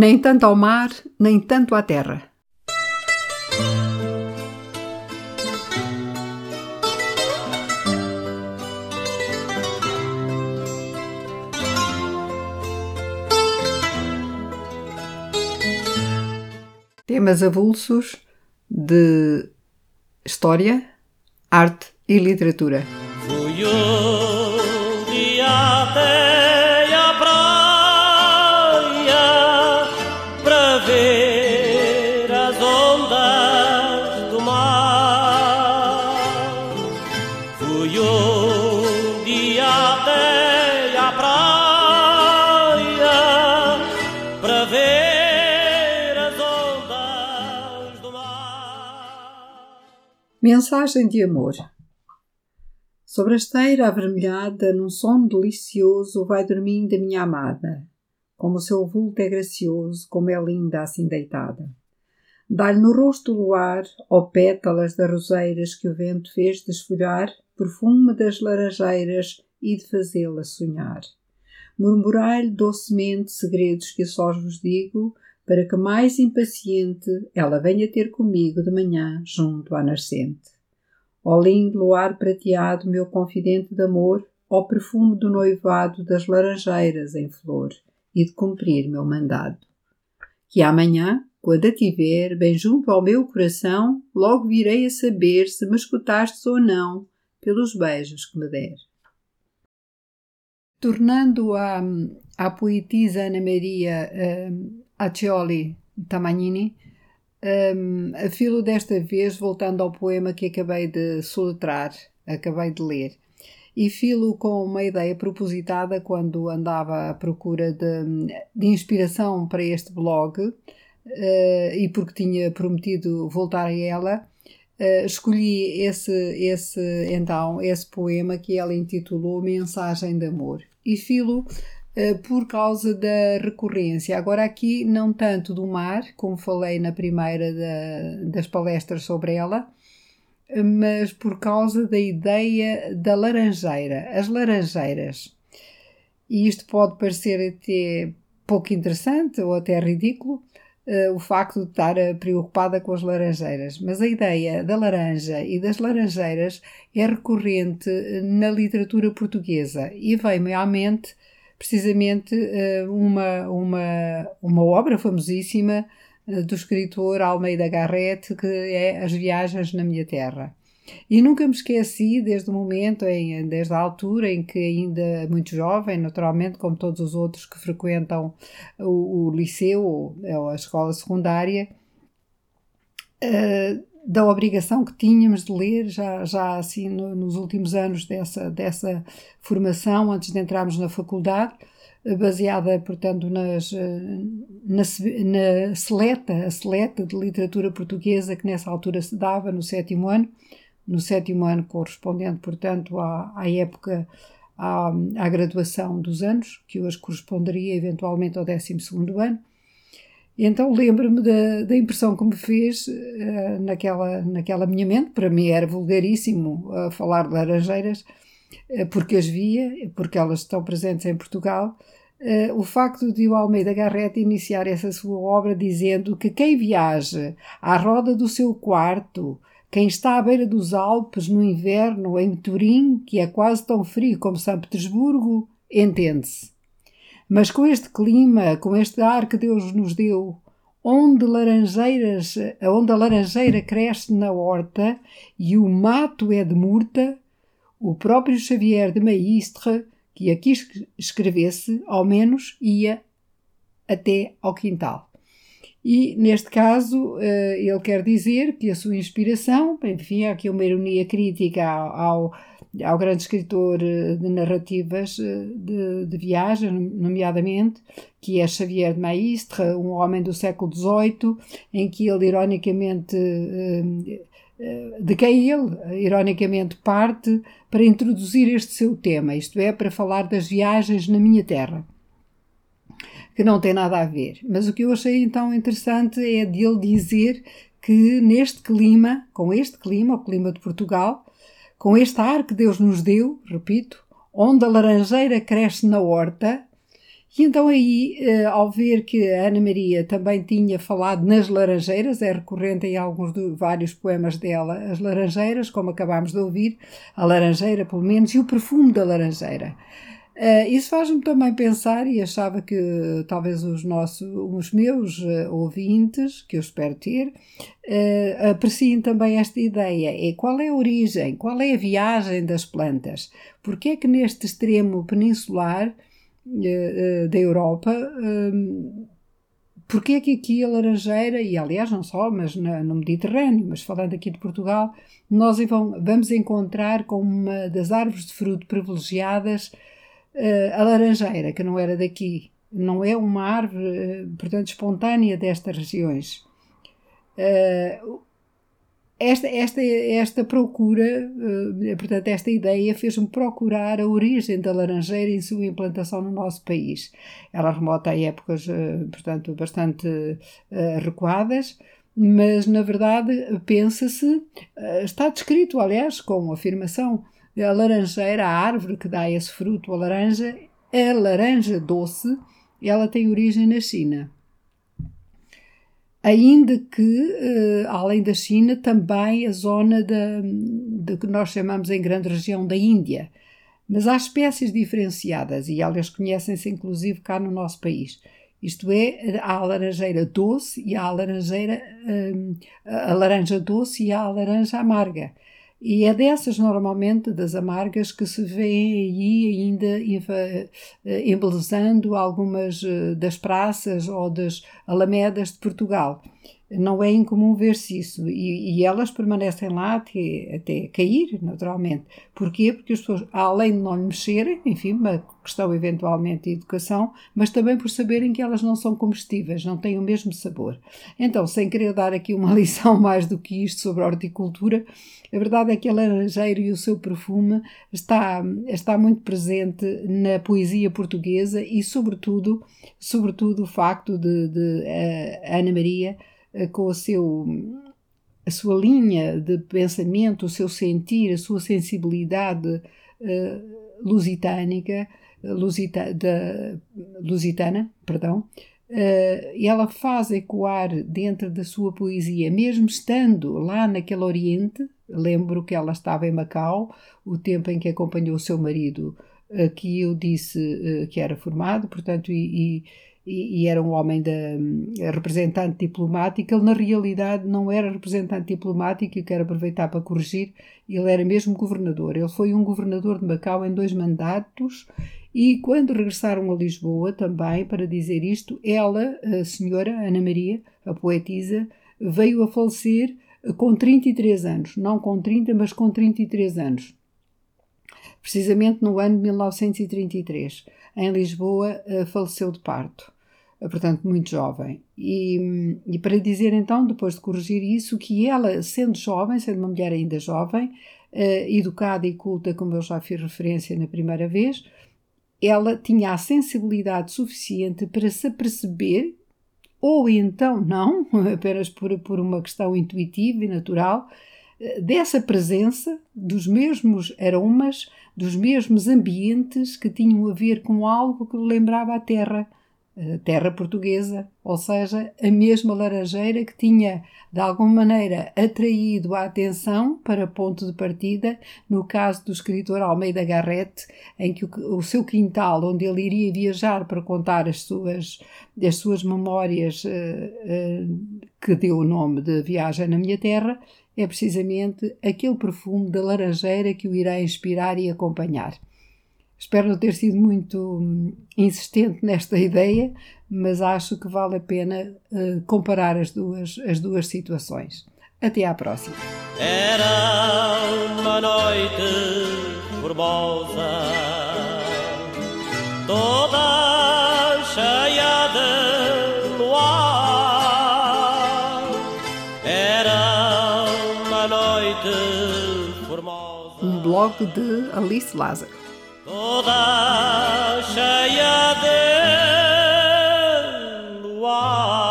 Nem tanto ao mar, nem tanto à terra. Temas avulsos de história, arte e literatura. Praia para ver as ondas do mar. Mensagem de amor. Sobre a esteira avermelhada, num sono delicioso, vai dormindo a minha amada. Como o seu vulto é gracioso, como é linda assim deitada. Dá-lhe no rosto o luar, ó pétalas das roseiras que o vento fez desfolhar, perfume das laranjeiras e de fazê-la sonhar. Murmurai-lhe docemente segredos que só vos digo, para que mais impaciente ela venha ter comigo de manhã junto à nascente. Ó lindo luar prateado, meu confidente de amor, ó perfume do noivado das laranjeiras em flor, e de cumprir meu mandado. Que amanhã, quando a tiver bem junto ao meu coração, logo virei a saber se me escutastes ou não, pelos beijos que me der. Tornando à, à poetisa Ana Maria uh, Accioli Tamagnini, um, a filo desta vez, voltando ao poema que acabei de soletrar, acabei de ler, e filo com uma ideia propositada quando andava à procura de, de inspiração para este blog uh, e porque tinha prometido voltar a ela, uh, escolhi esse, esse, então, esse poema que ela intitulou Mensagem de Amor. E filo eh, por causa da recorrência. Agora, aqui, não tanto do mar, como falei na primeira da, das palestras sobre ela, mas por causa da ideia da laranjeira. As laranjeiras. E isto pode parecer até pouco interessante ou até ridículo, uh, o facto de estar preocupada com as laranjeiras. Mas a ideia da laranja e das laranjeiras é recorrente na literatura portuguesa e vem-me à mente precisamente eh, uma, uma, uma obra famosíssima eh, do escritor Almeida Garrett, que é As Viagens na Minha Terra. E nunca me esqueci, desde o momento, em, desde a altura em que, ainda muito jovem, naturalmente, como todos os outros que frequentam o, o liceu ou a escola secundária, uh, da obrigação que tínhamos de ler já, já assim no, nos últimos anos dessa, dessa formação, antes de entrarmos na faculdade, eh, baseada, portanto, nas, eh, na, na seleta, a seleta de literatura portuguesa que nessa altura se dava no sétimo ano, no sétimo ano correspondente, portanto, à, à época, à, à graduação dos anos, que hoje corresponderia eventualmente ao décimo segundo ano, então lembro-me da, da, impressão que me fez uh, naquela, naquela minha mente. Para mim era vulgaríssimo uh, falar de laranjeiras, uh, porque as via, porque elas estão presentes em Portugal. o facto de o Almeida Garrett iniciar essa sua obra dizendo que quem viaja à roda do seu quarto, quem está à beira dos Alpes no inverno, em Turim, que é quase tão frio como São Petersburgo, entende-se. Mas com este clima, com este ar que Deus nos deu, onde laranjeiras, onde a laranjeira cresce na horta e o mato é de murta, o próprio Xavier de Maistre, que aqui escrevesse, ao menos ia até ao quintal. E neste caso, eh, ele quer dizer que a sua inspiração, enfim, há aqui uma ironia crítica ao, ao grande escritor eh, de narrativas eh, de, de viagem, nomeadamente, que é Xavier de Maistre, um homem do século XVIII, em que ele, ironicamente, de quem ele, ironicamente, parte para introduzir este seu tema, isto é, para falar das viagens na minha terra que não tem nada a ver. Mas o que eu achei então interessante é de ele dizer que neste clima, com este clima, o clima de Portugal, com este ar que Deus nos deu, repito, onde a laranjeira cresce na horta E então aí, eh, ao ver que a Ana Maria também tinha falado nas laranjeiras, é recorrente em alguns de, vários poemas dela, as laranjeiras, como acabámos de ouvir, a laranjeira pelo menos, e o perfume da laranjeira. Uh, isso faz-me também pensar, e achava que talvez os, nossos, os meus uh, ouvintes, que eu espero ter, uh, apreciem também esta ideia. É qual é a origem, qual é a viagem das plantas? Porque é que neste extremo peninsular da Europa, porque é que aqui a laranjeira, e aliás não só, mas na, no Mediterrâneo, mas falando aqui de Portugal, nós vamos encontrar como uma das árvores de fruto privilegiadas a laranjeira, que não era daqui, não é uma árvore, uh, portanto, espontânea destas regiões. Uh, esta, esta, esta procura, portanto, esta ideia fez-me procurar a origem da laranjeira em sua implantação no nosso país. Ela remota a épocas, portanto, bastante recuadas, mas na verdade pensa-se, está descrito, aliás, com afirmação a laranjeira, a árvore que dá esse fruto, a laranja, a laranja doce, ela tem origem na China. Ainda que, uh, além da China, também a zona de que nós chamamos em grande região da Índia. Mas há espécies diferenciadas e elas conhecem-se inclusive cá no nosso país. Isto é, há a laranjeira doce e há a laranjeira, uh, a laranja doce e há a laranja amarga. E é dessas, normalmente, das amargas, que se vê aí ainda eh, embelezando algumas eh, das praças ou das alamedas de Portugal não é incomum ver-se isso e, e, elas permanecem lá até, até cair, naturalmente. Porquê? Porque as pessoas, além de não lhe mexerem, enfim, uma questão eventualmente de educação, mas também por saberem que elas não são comestíveis, não têm o mesmo sabor. Então, sem querer dar aqui uma lição mais do que isto sobre a horticultura, a verdade é que a laranjeira e o seu perfume está, está muito presente na poesia portuguesa e, sobretudo, sobretudo o facto de, de uh, Ana Maria eh, com o seu, a sua linha de pensamento, o seu sentir, a sua sensibilidade uh, lusitânica, lusita, da, lusitana, perdão, ela faz ecoar dentro da sua poesia, mesmo estando lá naquele Oriente, lembro que ela estava em Macau, o tempo em que acompanhou o seu marido, que eu disse que era formado, portanto, e, e e, era um homem da representante diplomático, ele na realidade não era representante diplomático e quero aproveitar para corrigir, ele era mesmo governador. Ele foi um governador de Macau em dois mandatos e quando regressaram a Lisboa também para dizer isto, ela, a senhora Ana Maria, a poetisa, veio a falecer com 33 anos, não com 30, mas com 33 anos. Precisamente no ano de 1933. Em Lisboa, eh, faleceu de parto portanto muito jovem. E, e, para dizer então, depois de corrigir isso, que ela, sendo jovem, sendo uma mulher ainda jovem, uh, educada e culta, como eu já fiz referência na primeira vez, ela tinha a sensibilidade suficiente para se perceber, ou então não, apenas por, por uma questão intuitiva e natural, uh, dessa presença dos mesmos aromas, dos mesmos ambientes que tinham a ver com algo que lembrava a terra terra portuguesa, ou seja, a mesma laranjeira que tinha de alguma maneira atraído a atenção para ponto de partida, no caso do escritor Almeida Garrett, em que o, o seu quintal, onde ele iria viajar para contar as suas, as suas memórias, uh, uh, que deu o nome de Viagem na Minha Terra, é precisamente aquele perfume da laranjeira que o irá inspirar e acompanhar. Espero não ter sido muito hum, insistente nesta ideia, mas acho que vale a pena uh, comparar as duas, as duas situações. Até à próxima. Era uma noite formosa, toda cheia de luar. Era uma noite formosa. Um blog de Alice Lázaro. dolaşa de var.